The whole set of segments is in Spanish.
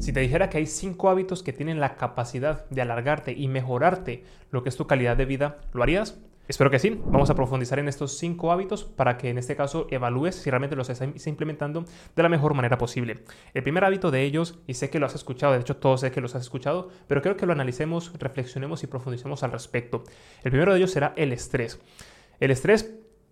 Si te dijera que hay cinco hábitos que tienen la capacidad de alargarte y mejorarte lo que es tu calidad de vida, ¿lo harías? Espero que sí. Vamos a profundizar en estos cinco hábitos para que en este caso evalúes si realmente los estás implementando de la mejor manera posible. El primer hábito de ellos, y sé que lo has escuchado, de hecho todos sé que los has escuchado, pero creo que lo analicemos, reflexionemos y profundicemos al respecto. El primero de ellos será el estrés. El estrés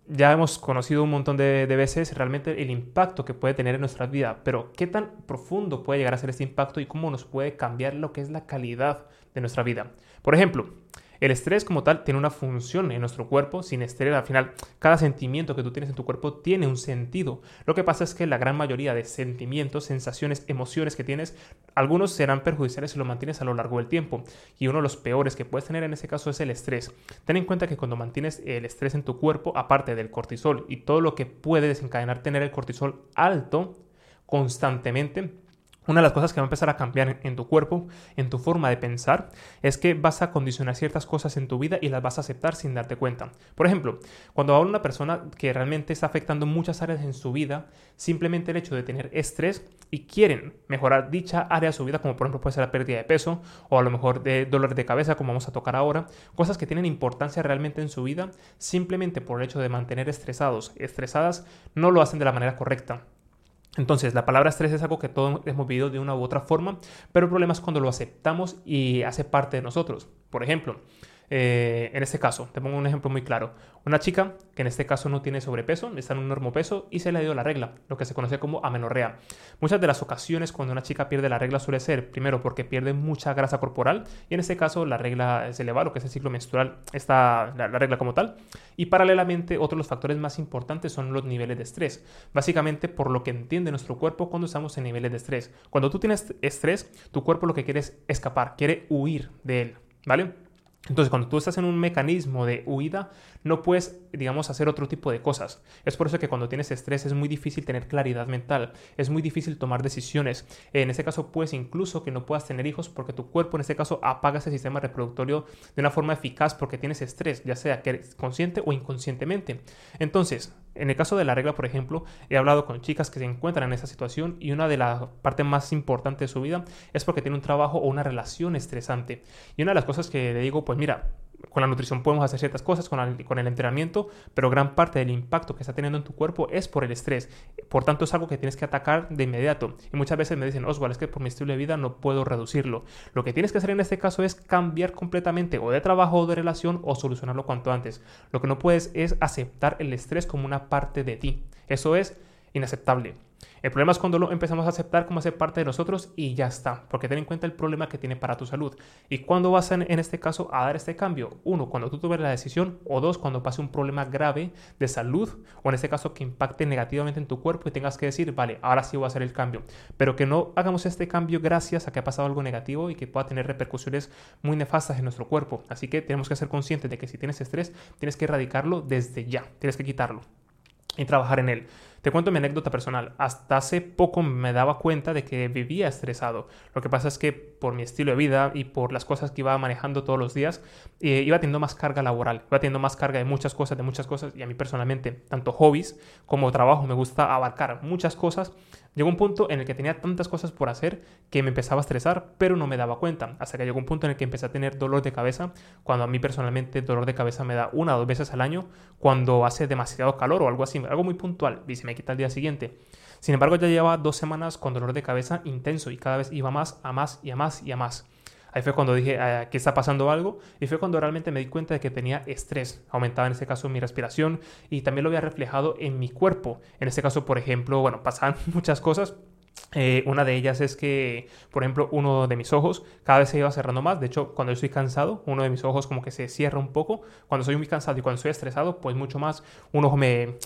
ya hemos conocido un montón de, veces realmente el impacto que puede tener en nuestra vida, pero qué tan profundo puede llegar a ser este impacto y cómo nos puede cambiar lo que es la calidad de nuestra vida. Por ejemplo, el estrés como tal tiene una función en nuestro cuerpo. Sin estrés, al final, cada sentimiento que tú tienes en tu cuerpo tiene un sentido. Lo que pasa es que la gran mayoría de sentimientos, sensaciones, emociones que tienes, algunos serán perjudiciales si lo mantienes a lo largo del tiempo. Y uno de los peores que puedes tener en ese caso es el estrés. Ten en cuenta que cuando mantienes el estrés en tu cuerpo, aparte del cortisol y todo lo que puede desencadenar tener el cortisol alto constantemente, una de las cosas que va a empezar a cambiar en, tu cuerpo, en tu forma de pensar, es que vas a condicionar ciertas cosas en tu vida y las vas a aceptar sin darte cuenta. Por ejemplo, cuando a una persona que realmente está afectando muchas áreas en su vida, simplemente el hecho de tener estrés y quieren mejorar dicha área de su vida, como por ejemplo puede ser la pérdida de peso o a lo mejor de dolor de cabeza, como vamos a tocar ahora, cosas que tienen importancia realmente en su vida, simplemente por el hecho de mantener estresados, estresadas, no lo hacen de la manera correcta. Entonces, la palabra estrés es algo que todos hemos vivido de una u otra forma, pero el problema es cuando lo aceptamos y hace parte de nosotros. Por ejemplo, eh, en este caso, te pongo un ejemplo muy claro. Una chica que en este caso no tiene sobrepeso, está en un normo peso y se le ha ido la regla, lo que se conoce como amenorrea. Muchas de las ocasiones cuando una chica pierde la regla suele ser, primero, porque pierde mucha grasa corporal y en este caso la regla se eleva, lo que es el ciclo menstrual, está la, la regla como tal. Y paralelamente, otro de los factores más importantes son los niveles de estrés. Básicamente, por lo que entiende nuestro cuerpo cuando estamos en niveles de estrés. Cuando tú tienes estrés, tu cuerpo lo que quiere es escapar, quiere huir de él, ¿vale? Entonces, cuando tú estás en un mecanismo de huida, no puedes, digamos, hacer otro tipo de cosas. Es por eso que cuando tienes estrés es muy difícil tener claridad mental, es muy difícil tomar decisiones. En este caso, puedes incluso que no puedas tener hijos porque tu cuerpo, en este caso, apaga ese sistema reproductorio de una forma eficaz porque tienes estrés, ya sea que consciente o inconscientemente. Entonces, en el caso de la regla, por ejemplo, he hablado con chicas que se encuentran en esa situación y una de las partes más importantes de su vida es porque tiene un trabajo o una relación estresante. Y una de las cosas que le digo, pues mira, con la nutrición podemos hacer ciertas cosas, con, el entrenamiento, pero gran parte del impacto que está teniendo en tu cuerpo es por el estrés. Por tanto, es algo que tienes que atacar de inmediato. Y muchas veces me dicen, Oswald, es que por mi estilo de vida no puedo reducirlo. Lo que tienes que hacer en este caso es cambiar completamente o de trabajo o de relación o solucionarlo cuanto antes. Lo que no puedes es aceptar el estrés como una parte de ti. Eso es inaceptable. El problema es cuando lo empezamos a aceptar como hacer parte de nosotros y ya está, porque ten en cuenta el problema que tiene para tu salud. ¿Y cuándo vas en, en este caso a dar este cambio? Uno, cuando tú tomes la decisión, o dos, cuando pase un problema grave de salud, o en este caso que impacte negativamente en tu cuerpo y tengas que decir, vale, ahora sí voy a hacer el cambio. Pero que no hagamos este cambio gracias a que ha pasado algo negativo y que pueda tener repercusiones muy nefastas en nuestro cuerpo. Así que tenemos que ser conscientes de que si tienes estrés, tienes que erradicarlo desde ya, tienes que quitarlo y trabajar en él. Te cuento mi anécdota personal. Hasta hace poco me daba cuenta de que vivía estresado. Lo que pasa es que por mi estilo de vida y por las cosas que iba manejando todos los días, eh, iba teniendo más carga laboral, iba teniendo más carga de muchas cosas, de muchas cosas. Y a mí personalmente, tanto hobbies como trabajo, me gusta abarcar muchas cosas. Llegó un punto en el que tenía tantas cosas por hacer que me empezaba a estresar, pero no me daba cuenta. Hasta que llegó un punto en el que empecé a tener dolor de cabeza, cuando a mí personalmente dolor de cabeza me da una o dos veces al año, cuando hace demasiado calor o algo así, algo muy puntual, y se me quita el día siguiente. Sin embargo, ya llevaba dos semanas con dolor de cabeza intenso y cada vez iba más, a más y a más y a más. Ahí fue cuando dije, ah, ¿qué está pasando algo? Y fue cuando realmente me di cuenta de que tenía estrés. Aumentaba en este caso mi respiración y también lo había reflejado en mi cuerpo. En este caso, por ejemplo, bueno, pasaban muchas cosas. Eh, una de ellas es que, por ejemplo, uno de mis ojos cada vez se iba cerrando más. De hecho, cuando yo estoy cansado, uno de mis ojos como que se cierra un poco. Cuando soy muy cansado y cuando estoy estresado, pues mucho más. Un ojo me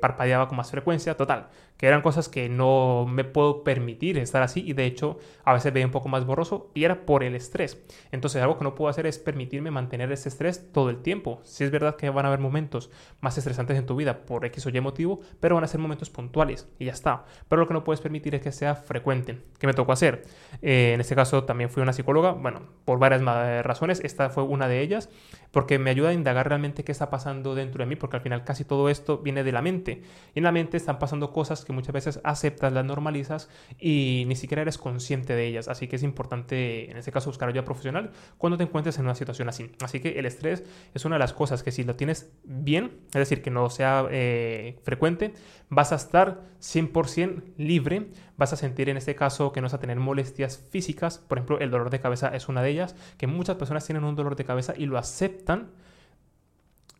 parpadeaba con más frecuencia. Total, que eran cosas que no me puedo permitir estar así y de hecho a veces veía un poco más borroso y era por el estrés. Entonces algo que no puedo hacer es permitirme mantener ese estrés todo el tiempo. Si es verdad que van a haber momentos más estresantes en tu vida por X o Y motivo, pero van a ser momentos puntuales y ya está. Pero lo que no puedes permitir es que sea frecuente. ¿Qué me tocó hacer? Eh, en este caso también fui una psicóloga, bueno, por varias razones, esta fue una de ellas, porque me ayuda a indagar realmente qué está pasando dentro de mí, porque al final casi todo esto viene de la mente. Y en la mente están pasando cosas que muchas veces aceptas, las normalizas y ni siquiera eres consciente de ellas. Así que es importante, en este caso, buscar ayuda profesional cuando te encuentres en una situación así. Así que el estrés es una de las cosas que si lo tienes bien, es decir, que no sea eh, frecuente, vas a estar 100% libre, vas a sentir en este caso que no vas a tener molestias físicas, por ejemplo, el dolor de cabeza es una de ellas, que muchas personas tienen un dolor de cabeza y lo aceptan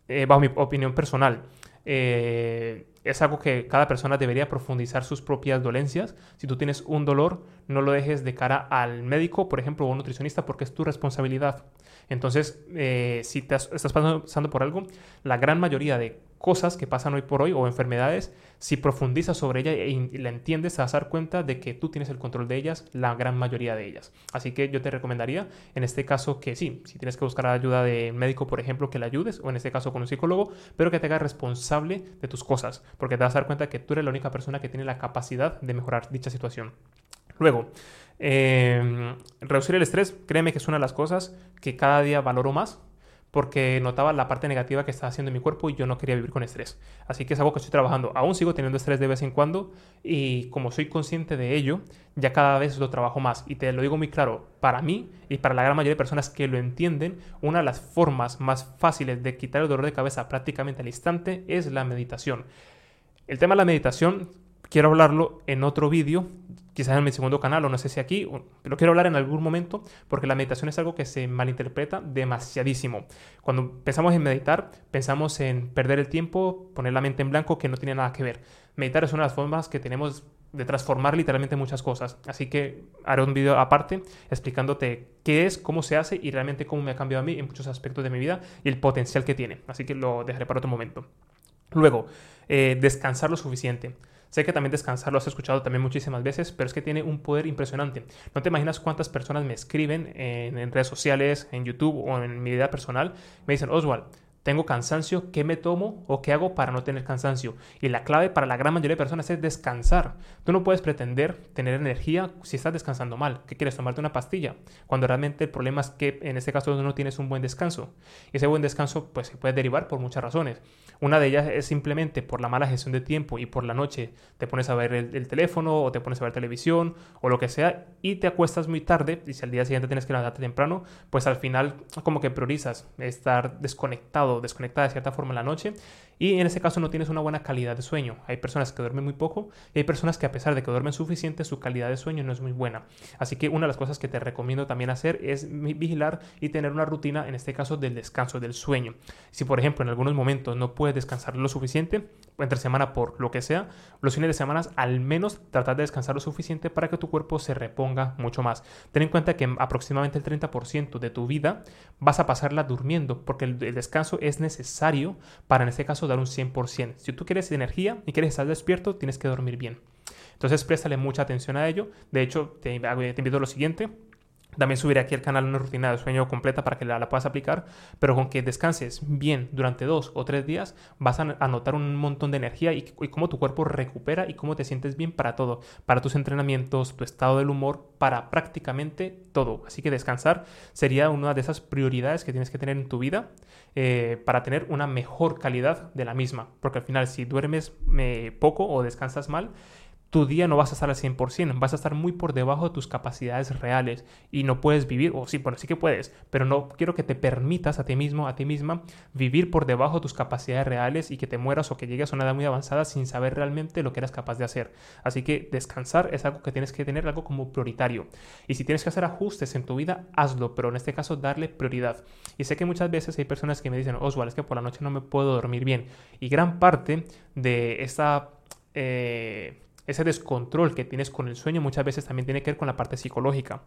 eh, bajo mi opinión personal. Eh, es algo que cada persona debería profundizar sus propias dolencias. Si tú tienes un dolor, no lo dejes de cara al médico, por ejemplo, o un nutricionista, porque es tu responsabilidad. Entonces, eh, si te estás pasando por algo, la gran mayoría de cosas que pasan hoy por hoy o enfermedades, si profundizas sobre ella y la entiendes, te vas a dar cuenta de que tú tienes el control de ellas, la gran mayoría de ellas. Así que yo te recomendaría en este caso que sí, si tienes que buscar ayuda de médico, por ejemplo, que le ayudes, o en este caso con un psicólogo, pero que te hagas responsable de tus cosas, porque te vas a dar cuenta que tú eres la única persona que tiene la capacidad de mejorar dicha situación. Luego, em, reducir el estrés, créeme que es una de las cosas que cada día valoro más porque notaba la parte negativa que estaba haciendo en mi cuerpo y yo no quería vivir con estrés. Así que es algo que estoy trabajando. Aún sigo teniendo estrés de vez en cuando y como soy consciente de ello, ya cada vez lo trabajo más. Y te lo digo muy claro, para mí y para la gran mayoría de personas que lo entienden, una de las formas más fáciles de quitar el dolor de cabeza prácticamente al instante es la meditación. El tema de la meditación quiero hablarlo en otro vídeo quizás en mi segundo canal o no sé si aquí, pero quiero hablar en algún momento porque la meditación es algo que se malinterpreta demasiadísimo. Cuando pensamos en meditar, pensamos en perder el tiempo, poner la mente en blanco que no tiene nada que ver. Meditar es una de las formas que tenemos de transformar literalmente muchas cosas. Así que haré un vídeo aparte explicándote qué es, cómo se hace y realmente cómo me ha cambiado a mí en muchos aspectos de mi vida y el potencial que tiene. Así que lo dejaré para otro momento. Luego, eh, descansar lo suficiente. Sé que también descansar lo has escuchado también muchísimas veces, pero es que tiene un poder impresionante. No te imaginas cuántas personas me escriben en, redes sociales, en YouTube o en mi vida personal. Me dicen, Oswald, tengo cansancio, ¿qué me tomo o qué hago para no tener cansancio? Y la clave para la gran mayoría de personas es descansar. Tú no puedes pretender tener energía si estás descansando mal. ¿Qué quieres? Tomarte una pastilla. Cuando realmente el problema es que en este caso no tienes un buen descanso. Y ese buen descanso pues se puede derivar por muchas razones. Una de ellas es simplemente por la mala gestión de tiempo y por la noche te pones a ver el, teléfono o te pones a ver televisión o lo que sea y te acuestas muy tarde y si al día siguiente tienes que levantarte temprano, pues al final como que priorizas estar desconectado, desconectada de cierta forma en la noche y en ese caso no tienes una buena calidad de sueño. Hay personas que duermen muy poco y hay personas que a pesar de que duermen suficiente, su calidad de sueño no es muy buena. Así que una de las cosas que te recomiendo también hacer es vigilar y tener una rutina, en este caso del descanso, del sueño. Si por ejemplo en algunos momentos no puedes descansar lo suficiente, entre semana por lo que sea, los fines de semana al menos tratar de descansar lo suficiente para que tu cuerpo se reponga mucho más. Ten en cuenta que aproximadamente el 30% de tu vida vas a pasarla durmiendo porque el descanso es necesario para en este caso dar un 100%. Si tú quieres energía y quieres estar despierto, tienes que dormir bien. Entonces préstale mucha atención a ello. De hecho, te, te invito a lo siguiente. También subiré aquí al canal una rutina de sueño completa para que la, puedas aplicar, pero con que descanses bien durante dos o tres días vas a, notar un montón de energía y, cómo tu cuerpo recupera y cómo te sientes bien para todo, para tus entrenamientos, tu estado del humor, para prácticamente todo. Así que descansar sería una de esas prioridades que tienes que tener en tu vida eh, para tener una mejor calidad de la misma, porque al final si duermes eh, poco o descansas mal, tu día no vas a estar al 100%, vas a estar muy por debajo de tus capacidades reales y no puedes vivir, o sí, bueno, sí que puedes, pero no quiero que te permitas a ti mismo, a ti misma, vivir por debajo de tus capacidades reales y que te mueras o que llegues a una edad muy avanzada sin saber realmente lo que eras capaz de hacer. Así que descansar es algo que tienes que tener algo como prioritario. Y si tienes que hacer ajustes en tu vida, hazlo, pero en este caso darle prioridad. Y sé que muchas veces hay personas que me dicen, Oswald, es que por la noche no me puedo dormir bien. Y gran parte de esta... Eh, ese descontrol que tienes con el sueño muchas veces también tiene que ver con la parte psicológica.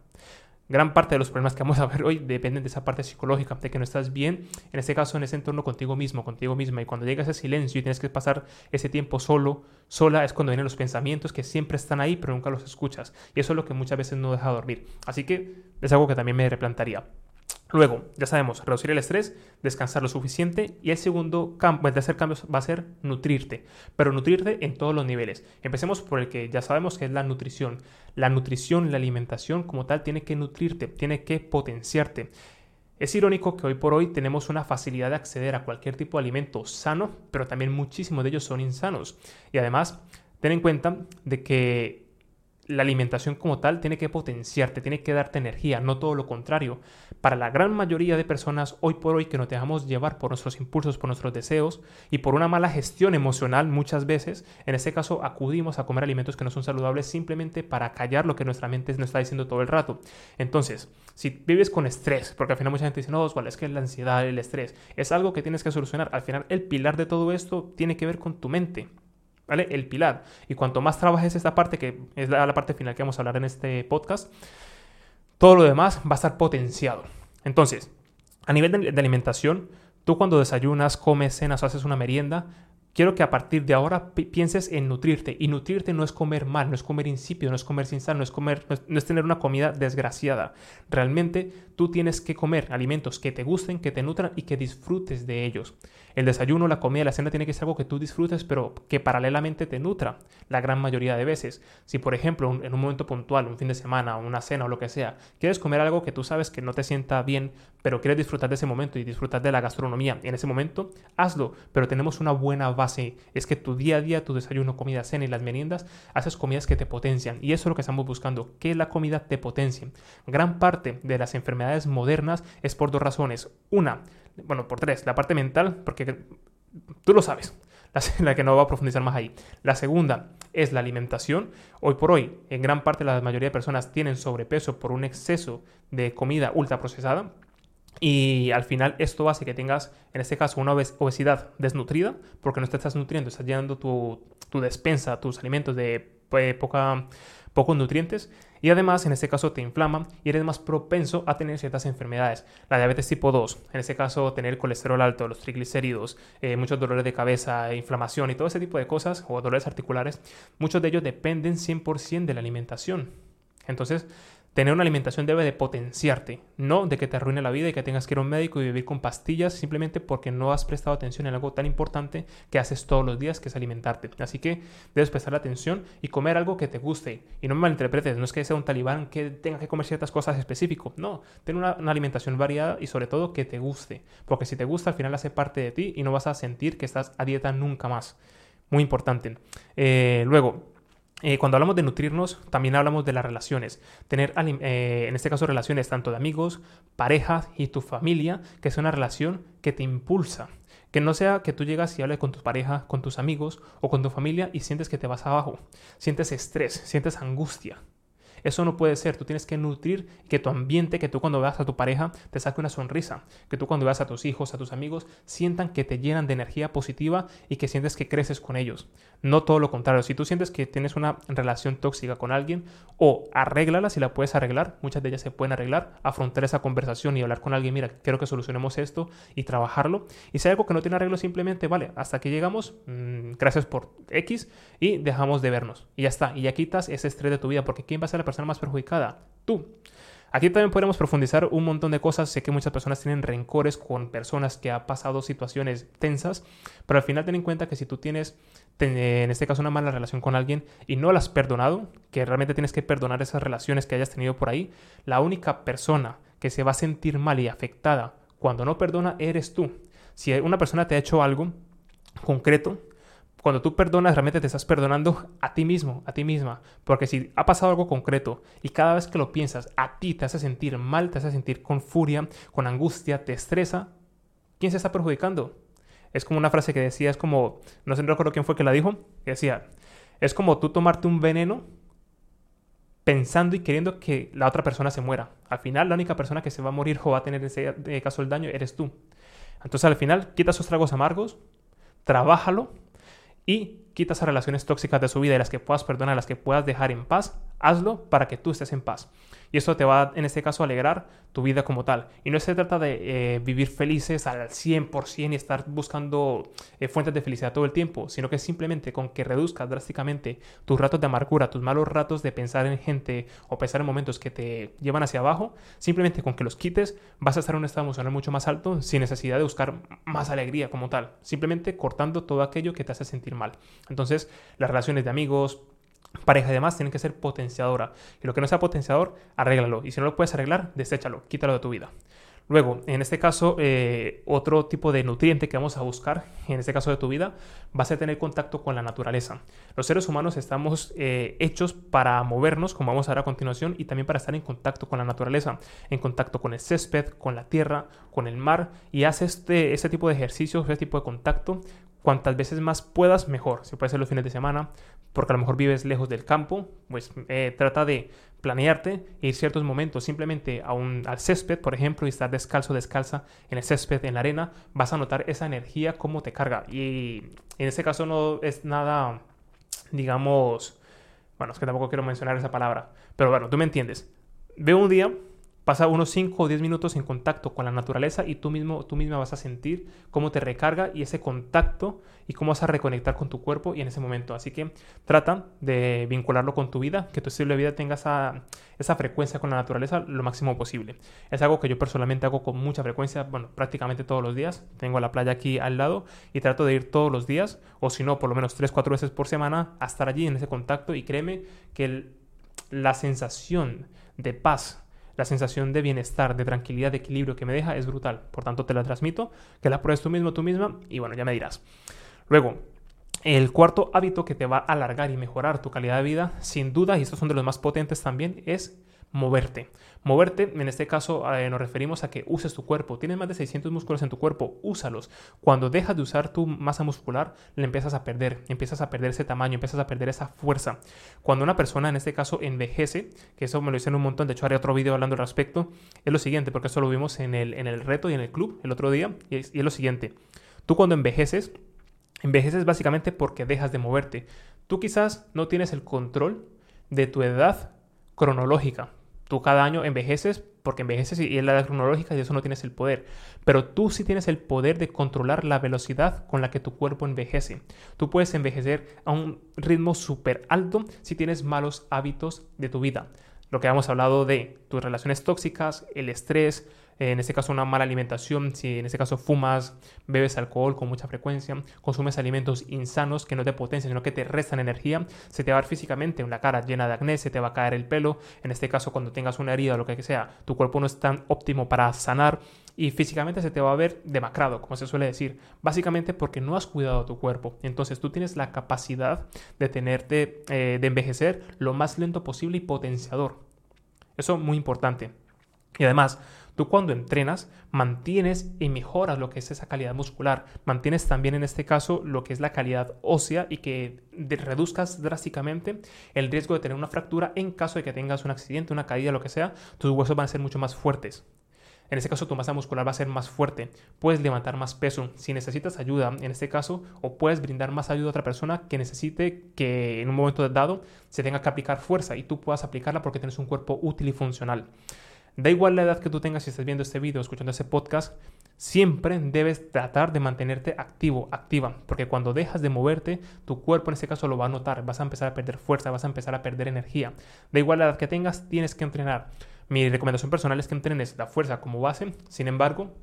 Gran parte de los problemas que vamos a ver hoy dependen de esa parte psicológica, de que no estás bien, en este caso en ese entorno contigo mismo, contigo misma. Y cuando llegas a silencio y tienes que pasar ese tiempo solo, sola, es cuando vienen los pensamientos que siempre están ahí, pero nunca los escuchas. Y eso es lo que muchas veces no deja dormir. Así que es algo que también me replantaría. Luego, ya sabemos, reducir el estrés, descansar lo suficiente y el segundo campo, el tercer cambio va a ser nutrirte, pero nutrirte en todos los niveles. Empecemos por el que ya sabemos que es la nutrición. La nutrición, la alimentación como tal tiene que nutrirte, tiene que potenciarte. Es irónico que hoy por hoy tenemos una facilidad de acceder a cualquier tipo de alimento sano, pero también muchísimos de ellos son insanos. Y además, ten en cuenta de que la alimentación como tal tiene que potenciarte, tiene que darte energía, no todo lo contrario. Para la gran mayoría de personas hoy por hoy que nos dejamos llevar por nuestros impulsos, por nuestros deseos y por una mala gestión emocional muchas veces, en este caso acudimos a comer alimentos que no son saludables simplemente para callar lo que nuestra mente nos está diciendo todo el rato. Entonces, si vives con estrés, porque al final mucha gente dice, no, es que la ansiedad, el estrés, es algo que tienes que solucionar. Al final el pilar de todo esto tiene que ver con tu mente. ¿Vale? El pilar. Y cuanto más trabajes esta parte, que es la, parte final que vamos a hablar en este podcast, todo lo demás va a estar potenciado. Entonces, a nivel de, de alimentación, tú cuando desayunas, comes, cenas o haces una merienda, Quiero que a partir de ahora pienses en nutrirte. Y nutrirte no es comer mal, no es comer insípido, no es comer sin sal, no es, comer, no es, tener una comida desgraciada. Realmente tú tienes que comer alimentos que te gusten, que te nutran y que disfrutes de ellos. El desayuno, la comida, la cena tiene que ser algo que tú disfrutes, pero que paralelamente te nutra la gran mayoría de veces. Si, por ejemplo, en un momento puntual, un fin de semana, una cena o lo que sea, quieres comer algo que tú sabes que no te sienta bien, pero quieres disfrutar de ese momento y disfrutar de la gastronomía en ese momento, hazlo. Pero tenemos una buena base es que tu día a día, tu desayuno, comida, cena y las meriendas, haces comidas que te potencian. Y eso es lo que estamos buscando, que la comida te potencie. Gran parte de las enfermedades modernas es por dos razones. Una, bueno, por tres, la parte mental, porque tú lo sabes, la, que no va a profundizar más ahí. La segunda es la alimentación. Hoy por hoy, en gran parte la mayoría de personas tienen sobrepeso por un exceso de comida ultraprocesada. Y al final esto hace que tengas, en este caso, una obesidad desnutrida, porque no te estás nutriendo, estás llenando tu, despensa, tus alimentos de pues, poca, pocos nutrientes. Y además, en este caso, te inflama y eres más propenso a tener ciertas enfermedades. La diabetes tipo 2, en este caso, tener colesterol alto, los triglicéridos, eh, muchos dolores de cabeza, inflamación y todo ese tipo de cosas, o dolores articulares, muchos de ellos dependen 100% de la alimentación. Entonces, Tener una alimentación debe de potenciarte, no de que te arruine la vida y que tengas que ir a un médico y vivir con pastillas simplemente porque no has prestado atención en algo tan importante que haces todos los días, que es alimentarte. Así que debes prestar atención y comer algo que te guste. Y no me malinterpretes, no es que sea un talibán que tenga que comer ciertas cosas específicas. No, ten una, alimentación variada y sobre todo que te guste. Porque si te gusta, al final hace parte de ti y no vas a sentir que estás a dieta nunca más. Muy importante. Eh, luego, eh, cuando hablamos de nutrirnos, también hablamos de las relaciones. Tener, eh, en este caso, relaciones tanto de amigos, parejas y tu familia, que es una relación que te impulsa. Que no sea que tú llegas y hables con tu pareja, con tus amigos o con tu familia y sientes que te vas abajo. Sientes estrés, sientes angustia. Eso no puede ser. Tú tienes que nutrir que tu ambiente, que tú cuando veas a tu pareja te saque una sonrisa, que tú cuando veas a tus hijos, a tus amigos, sientan que te llenan de energía positiva y que sientes que creces con ellos. No todo lo contrario. Si tú sientes que tienes una relación tóxica con alguien, o arréglala si la puedes arreglar, muchas de ellas se pueden arreglar, afrontar esa conversación y hablar con alguien, mira, quiero que solucionemos esto y trabajarlo. Y si hay algo que no tiene arreglo, simplemente, vale, hasta que llegamos, mm, gracias por X y dejamos de vernos. Y ya está. Y ya quitas ese estrés de tu vida, porque ¿quién va a ser la persona más perjudicada? Tú. Aquí también podemos profundizar un montón de cosas. Sé que muchas personas tienen rencores con personas que han pasado situaciones tensas, pero al final ten en cuenta que si tú tienes, en este caso, una mala relación con alguien y no la has perdonado, que realmente tienes que perdonar esas relaciones que hayas tenido por ahí, la única persona que se va a sentir mal y afectada cuando no perdona eres tú. Si una persona te ha hecho algo concreto, cuando tú perdonas, realmente te estás perdonando a ti mismo, a ti misma. Porque si ha pasado algo concreto y cada vez que lo piensas, a ti te hace sentir mal, te hace sentir con furia, con angustia, te estresa, ¿quién se está perjudicando? Es como una frase que decía, es como, no sé, no recuerdo quién fue que la dijo, que decía, es como tú tomarte un veneno pensando y queriendo que la otra persona se muera. Al final, la única persona que se va a morir o va a tener en ese caso el daño eres tú. Entonces, al final, quita esos tragos amargos, trabájalo y quita esas relaciones tóxicas de su vida y las que puedas perdonar, las que puedas dejar en paz, hazlo para que tú estés en paz. Y eso te va, en este caso, a alegrar tu vida como tal. Y no se trata de eh, vivir felices al 100% y estar buscando eh, fuentes de felicidad todo el tiempo, sino que simplemente con que reduzcas drásticamente tus ratos de amargura, tus malos ratos de pensar en gente o pensar en momentos que te llevan hacia abajo, simplemente con que los quites vas a estar en un estado emocional mucho más alto sin necesidad de buscar más alegría como tal, simplemente cortando todo aquello que te hace sentir mal. Entonces, las relaciones de amigos, pareja y demás tienen que ser potenciadora. Y lo que no sea potenciador, arréglalo. Y si no lo puedes arreglar, deséchalo, quítalo de tu vida. Luego, en este caso, eh, otro tipo de nutriente que vamos a buscar, en este caso de tu vida, va a tener contacto con la naturaleza. Los seres humanos estamos eh, hechos para movernos, como vamos a ver a continuación, y también para estar en contacto con la naturaleza, en contacto con el césped, con la tierra, con el mar, y haz este, este tipo de ejercicios, este tipo de contacto cuantas veces más puedas, mejor. Si puede ser los fines de semana, porque a lo mejor vives lejos del campo, pues eh, trata de planearte e ir ciertos momentos simplemente a un, al césped, por ejemplo, y estar descalzo, descalza en el césped, en la arena, vas a notar esa energía cómo te carga. Y en este caso no es nada, digamos, bueno, es que tampoco quiero mencionar esa palabra, pero bueno, tú me entiendes. Veo un día Pasa unos 5 o 10 minutos en contacto con la naturaleza y tú mismo, tú misma vas a sentir cómo te recarga y ese contacto y cómo vas a reconectar con tu cuerpo y en ese momento. Así que trata de vincularlo con tu vida, que tu estilo de vida tenga esa, esa frecuencia con la naturaleza lo máximo posible. Es algo que yo personalmente hago con mucha frecuencia, bueno, prácticamente todos los días. Tengo la playa aquí al lado y trato de ir todos los días, o si no, por lo menos 3, 4 veces por semana, a estar allí en ese contacto y créeme que la sensación de paz la sensación de bienestar, de tranquilidad, de equilibrio que me deja es brutal. Por tanto, te la transmito, que la pruebes tú mismo, tú misma, y bueno, ya me dirás. Luego, el cuarto hábito que te va a alargar y mejorar tu calidad de vida, sin duda, y estos son de los más potentes también, es moverte. Moverte, en este caso eh, nos referimos a que uses tu cuerpo. Tienes más de 600 músculos en tu cuerpo, úsalos. Cuando dejas de usar tu masa muscular, le empiezas a perder, empiezas a perder ese tamaño, empiezas a perder esa fuerza. Cuando una persona, en este caso, envejece, que eso me lo en un montón, de hecho haré otro vídeo hablando al respecto, es lo siguiente, porque eso lo vimos en el, en el reto y en el club el otro día, y es lo siguiente. Tú cuando envejeces, envejeces básicamente porque dejas de moverte. Tú quizás no tienes el control de tu edad cronológica, Tú cada año envejeces porque envejeces y es la edad cronológica y eso no tienes el poder. Pero tú sí tienes el poder de controlar la velocidad con la que tu cuerpo envejece. Tú puedes envejecer a un ritmo súper alto si tienes malos hábitos de tu vida. Lo que hemos hablado de tus relaciones tóxicas, el estrés, en este caso una mala alimentación, si en este caso fumas, bebes alcohol con mucha frecuencia, consumes alimentos insanos que no te potencian, sino que te restan energía, se te va a ver físicamente una cara llena de acné, se te va a caer el pelo, en este caso cuando tengas una herida o lo que sea, tu cuerpo no es tan óptimo para sanar y físicamente se te va a ver demacrado, como se suele decir, básicamente porque no has cuidado tu cuerpo. Entonces tú tienes la capacidad de tenerte, eh, de envejecer lo más lento posible y potenciador. Eso es muy importante. Y además, Tú cuando entrenas mantienes y mejoras lo que es esa calidad muscular, mantienes también en este caso lo que es la calidad ósea y que reduzcas drásticamente el riesgo de tener una fractura en caso de que tengas un accidente, una caída, lo que sea, tus huesos van a ser mucho más fuertes. En este caso tu masa muscular va a ser más fuerte, puedes levantar más peso. Si necesitas ayuda, en este caso, o puedes brindar más ayuda a otra persona que necesite que en un momento dado se tenga que aplicar fuerza y tú puedas aplicarla porque tienes un cuerpo útil y funcional. Da igual la edad que tú tengas si estás viendo este video, escuchando este podcast, siempre debes tratar de mantenerte activo, activa, porque cuando dejas de moverte, tu cuerpo en este caso lo va a notar, vas a empezar a perder fuerza, vas a empezar a perder energía. Da igual la edad que tengas, tienes que entrenar. Mi recomendación personal es que entrenes la fuerza como base, sin embargo,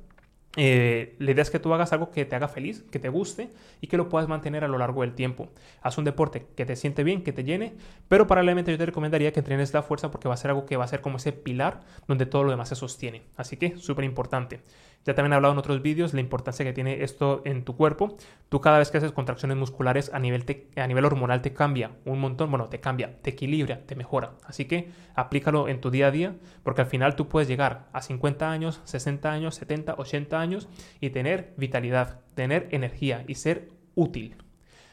eh, la idea es que tú hagas algo que te haga feliz, que te guste y que lo puedas mantener a lo largo del tiempo. Haz un deporte que te siente bien, que te llene, pero paralelamente yo te recomendaría que entrenes la fuerza porque va a ser algo que va a ser como ese pilar donde todo lo demás se sostiene. Así que súper importante. Ya también he hablado en otros vídeos la importancia que tiene esto en tu cuerpo. Tú cada vez que haces contracciones musculares a nivel, a nivel hormonal te cambia un montón. Bueno, te cambia, te equilibra, te mejora. Así que aplícalo en tu día a día porque al final tú puedes llegar a 50 años, 60 años, 70, 80 años y tener vitalidad, tener energía y ser útil.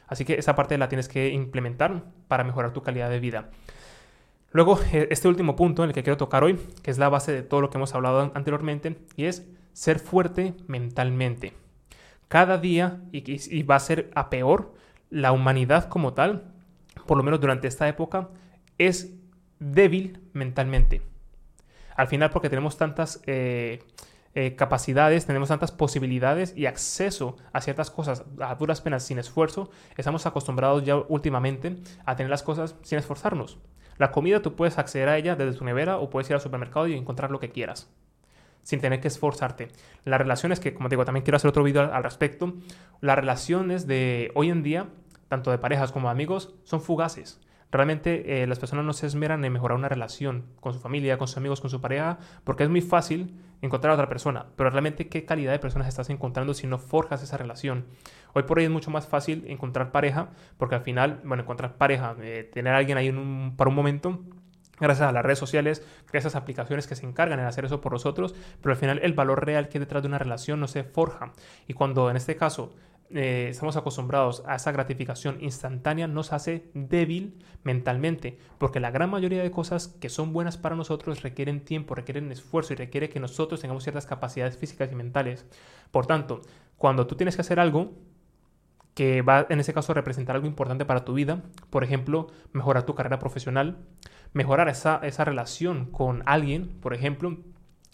Así que esa parte la tienes que implementar para mejorar tu calidad de vida. Luego, e, este último punto en el que quiero tocar hoy, que es la base de todo lo que hemos hablado anteriormente, y es ser fuerte mentalmente. Cada día, y, va a ser a peor, la humanidad como tal, por lo menos durante esta época, es débil mentalmente. Al final, porque tenemos tantas eh, eh, capacidades, tenemos tantas posibilidades y acceso a ciertas cosas a duras penas sin esfuerzo, estamos acostumbrados ya últimamente a tener las cosas sin esforzarnos. La comida tú puedes acceder a ella desde tu nevera o puedes ir al supermercado y encontrar lo que quieras sin tener que esforzarte. Las relaciones, que como digo, también quiero hacer otro video al, respecto, las relaciones de hoy en día, tanto de parejas como de amigos, son fugaces. Realmente eh, las personas no se esmeran en mejorar una relación con su familia, con sus amigos, con su pareja, porque es muy fácil encontrar a otra persona, pero realmente qué calidad de personas estás encontrando si no forjas esa relación. Hoy por hoy es mucho más fácil encontrar pareja, porque al final, bueno, encontrar pareja, eh, tener a alguien ahí para un momento, gracias a las redes sociales, gracias a aplicaciones que se encargan en hacer eso por nosotros, pero al final el valor real que hay detrás de una relación no se forja. Y cuando en este caso eh, estamos acostumbrados a esa gratificación instantánea, nos hace débil mentalmente, porque la gran mayoría de cosas que son buenas para nosotros requieren tiempo, requieren esfuerzo y requiere que nosotros tengamos ciertas capacidades físicas y mentales. Por tanto, cuando tú tienes que hacer algo, que va en ese caso a representar algo importante para tu vida, por ejemplo, mejorar tu carrera profesional, mejorar esa, esa relación con alguien, por ejemplo,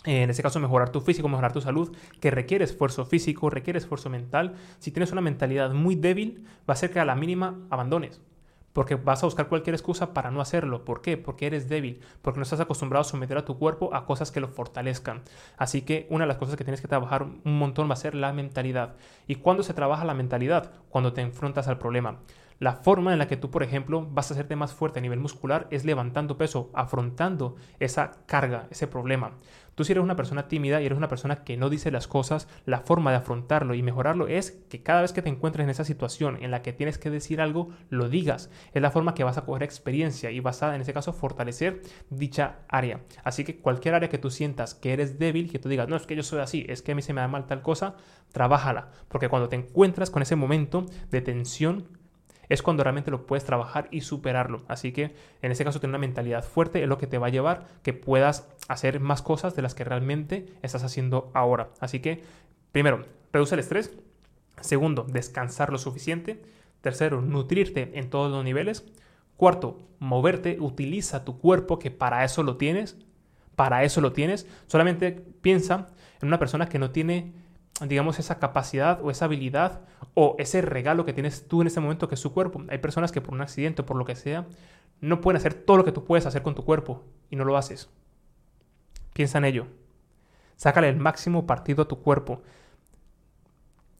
en ese caso mejorar tu físico, mejorar tu salud, que requiere esfuerzo físico, requiere esfuerzo mental. Si tienes una mentalidad muy débil, va a ser que a la mínima abandones. Porque vas a buscar cualquier excusa para no hacerlo. ¿Por qué? Porque eres débil, porque no estás acostumbrado a someter a tu cuerpo a cosas que lo fortalezcan. Así que una de las cosas que tienes que trabajar un montón va a ser la mentalidad. ¿Y cuándo se trabaja la mentalidad? Cuando te enfrentas al problema. La forma en la que tú, por ejemplo, vas a hacerte más fuerte a nivel muscular es levantando peso, afrontando esa carga, ese problema. Tú si eres una persona tímida y eres una persona que no dice las cosas, la forma de afrontarlo y mejorarlo es que cada vez que te encuentres en esa situación en la que tienes que decir algo, lo digas. Es la forma que vas a coger experiencia y vas a, en ese caso, fortalecer dicha área. Así que cualquier área que tú sientas que eres débil, que tú digas, no, es que yo soy así, es que a mí se me da mal tal cosa, trabájala. Porque cuando te encuentras con ese momento de tensión, es cuando realmente lo puedes trabajar y superarlo. Así que en ese caso tener una mentalidad fuerte es lo que te va a llevar que puedas hacer más cosas de las que realmente estás haciendo ahora. Así que, primero, reduce el estrés. Segundo, descansar lo suficiente. Tercero, nutrirte en todos los niveles. Cuarto, moverte, utiliza tu cuerpo que para eso lo tienes. Para eso lo tienes. Solamente piensa en una persona que no tiene digamos, esa capacidad o esa habilidad o ese regalo que tienes tú en ese momento que es su cuerpo. Hay personas que por un accidente o por lo que sea no pueden hacer todo lo que tú puedes hacer con tu cuerpo y no lo haces. Piensa en ello. Sácale el máximo partido a tu cuerpo.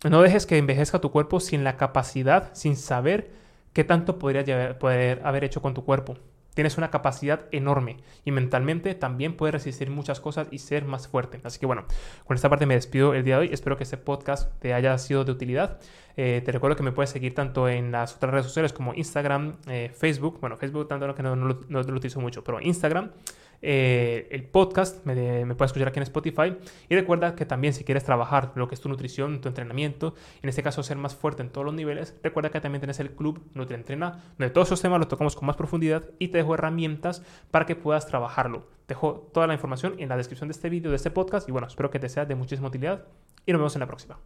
No dejes que envejezca tu cuerpo sin la capacidad, sin saber qué tanto podría poder haber hecho con tu cuerpo. Tienes una capacidad enorme y mentalmente también puedes resistir muchas cosas y ser más fuerte. Así que bueno, con esta parte me despido el día de hoy. Espero que este podcast te haya sido de utilidad. Eh, te recuerdo que me puedes seguir tanto en las otras redes sociales como Instagram, eh, Facebook. Bueno, Facebook tanto que no, no, no lo utilizo mucho, pero Instagram. Eh, el podcast, me, puedes escuchar aquí en Spotify. Y recuerda que también si quieres trabajar lo que es tu nutrición, tu entrenamiento, en este caso ser más fuerte en todos los niveles, recuerda que también tienes el club NutriEntrena, donde todos esos temas los tocamos con más profundidad y te dejo herramientas para que puedas trabajarlo. Dejo toda la información en la descripción de este vídeo, de este podcast. Y bueno, espero que te sea de muchísima utilidad y nos vemos en la próxima.